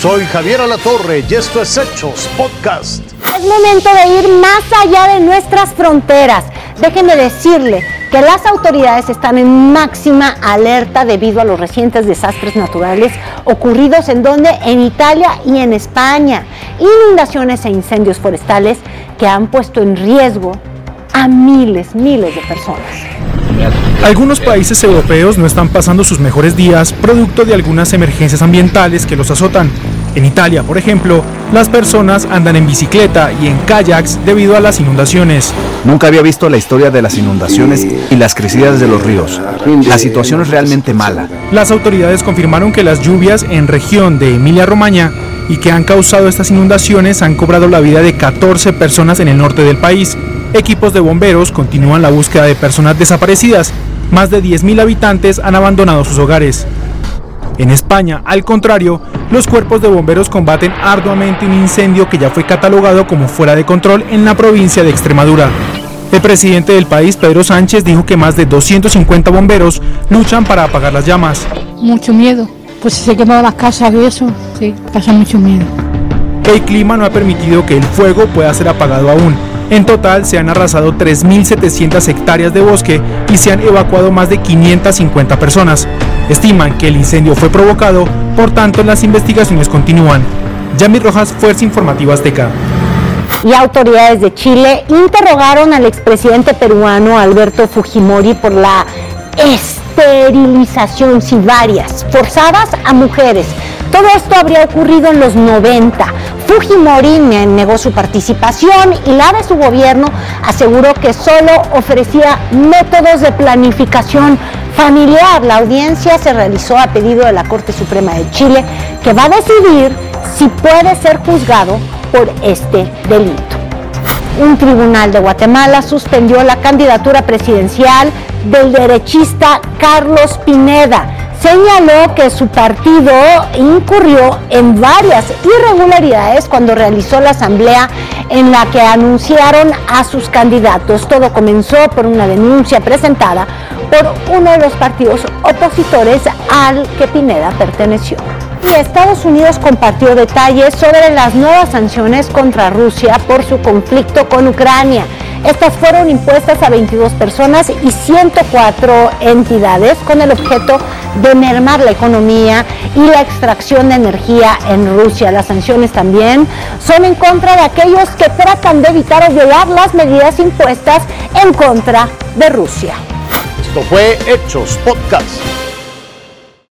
Soy Javier Alatorre y esto es Hechos Podcast. Es momento de ir más allá de nuestras fronteras. Déjenme decirle que las autoridades están en máxima alerta debido a los recientes desastres naturales ocurridos en donde en Italia y en España, inundaciones e incendios forestales que han puesto en riesgo a miles, miles de personas. Algunos países europeos no están pasando sus mejores días producto de algunas emergencias ambientales que los azotan. En Italia, por ejemplo, las personas andan en bicicleta y en kayaks debido a las inundaciones. Nunca había visto la historia de las inundaciones y las crecidas de los ríos. La situación es realmente mala. Las autoridades confirmaron que las lluvias en región de Emilia-Romagna y que han causado estas inundaciones han cobrado la vida de 14 personas en el norte del país. Equipos de bomberos continúan la búsqueda de personas desaparecidas. Más de 10.000 habitantes han abandonado sus hogares. En España, al contrario, los cuerpos de bomberos combaten arduamente un incendio que ya fue catalogado como fuera de control en la provincia de Extremadura. El presidente del país, Pedro Sánchez, dijo que más de 250 bomberos luchan para apagar las llamas. Mucho miedo, pues si se queman las casas y eso, sí, pasa mucho miedo. El clima no ha permitido que el fuego pueda ser apagado aún. En total se han arrasado 3.700 hectáreas de bosque y se han evacuado más de 550 personas. Estiman que el incendio fue provocado, por tanto las investigaciones continúan. Yami Rojas, Fuerza Informativa Azteca. Y autoridades de Chile interrogaron al expresidente peruano Alberto Fujimori por la esterilización, si varias, forzadas a mujeres. Todo esto habría ocurrido en los 90. Fujimori negó su participación y la de su gobierno aseguró que solo ofrecía métodos de planificación familiar. La audiencia se realizó a pedido de la Corte Suprema de Chile, que va a decidir si puede ser juzgado por este delito. Un tribunal de Guatemala suspendió la candidatura presidencial del derechista Carlos Pineda señaló que su partido incurrió en varias irregularidades cuando realizó la asamblea en la que anunciaron a sus candidatos. Todo comenzó por una denuncia presentada por uno de los partidos opositores al que Pineda perteneció. Y Estados Unidos compartió detalles sobre las nuevas sanciones contra Rusia por su conflicto con Ucrania. Estas fueron impuestas a 22 personas y 104 entidades con el objeto de mermar la economía y la extracción de energía en Rusia. Las sanciones también son en contra de aquellos que tratan de evitar o violar las medidas impuestas en contra de Rusia. Esto fue Hechos Podcast.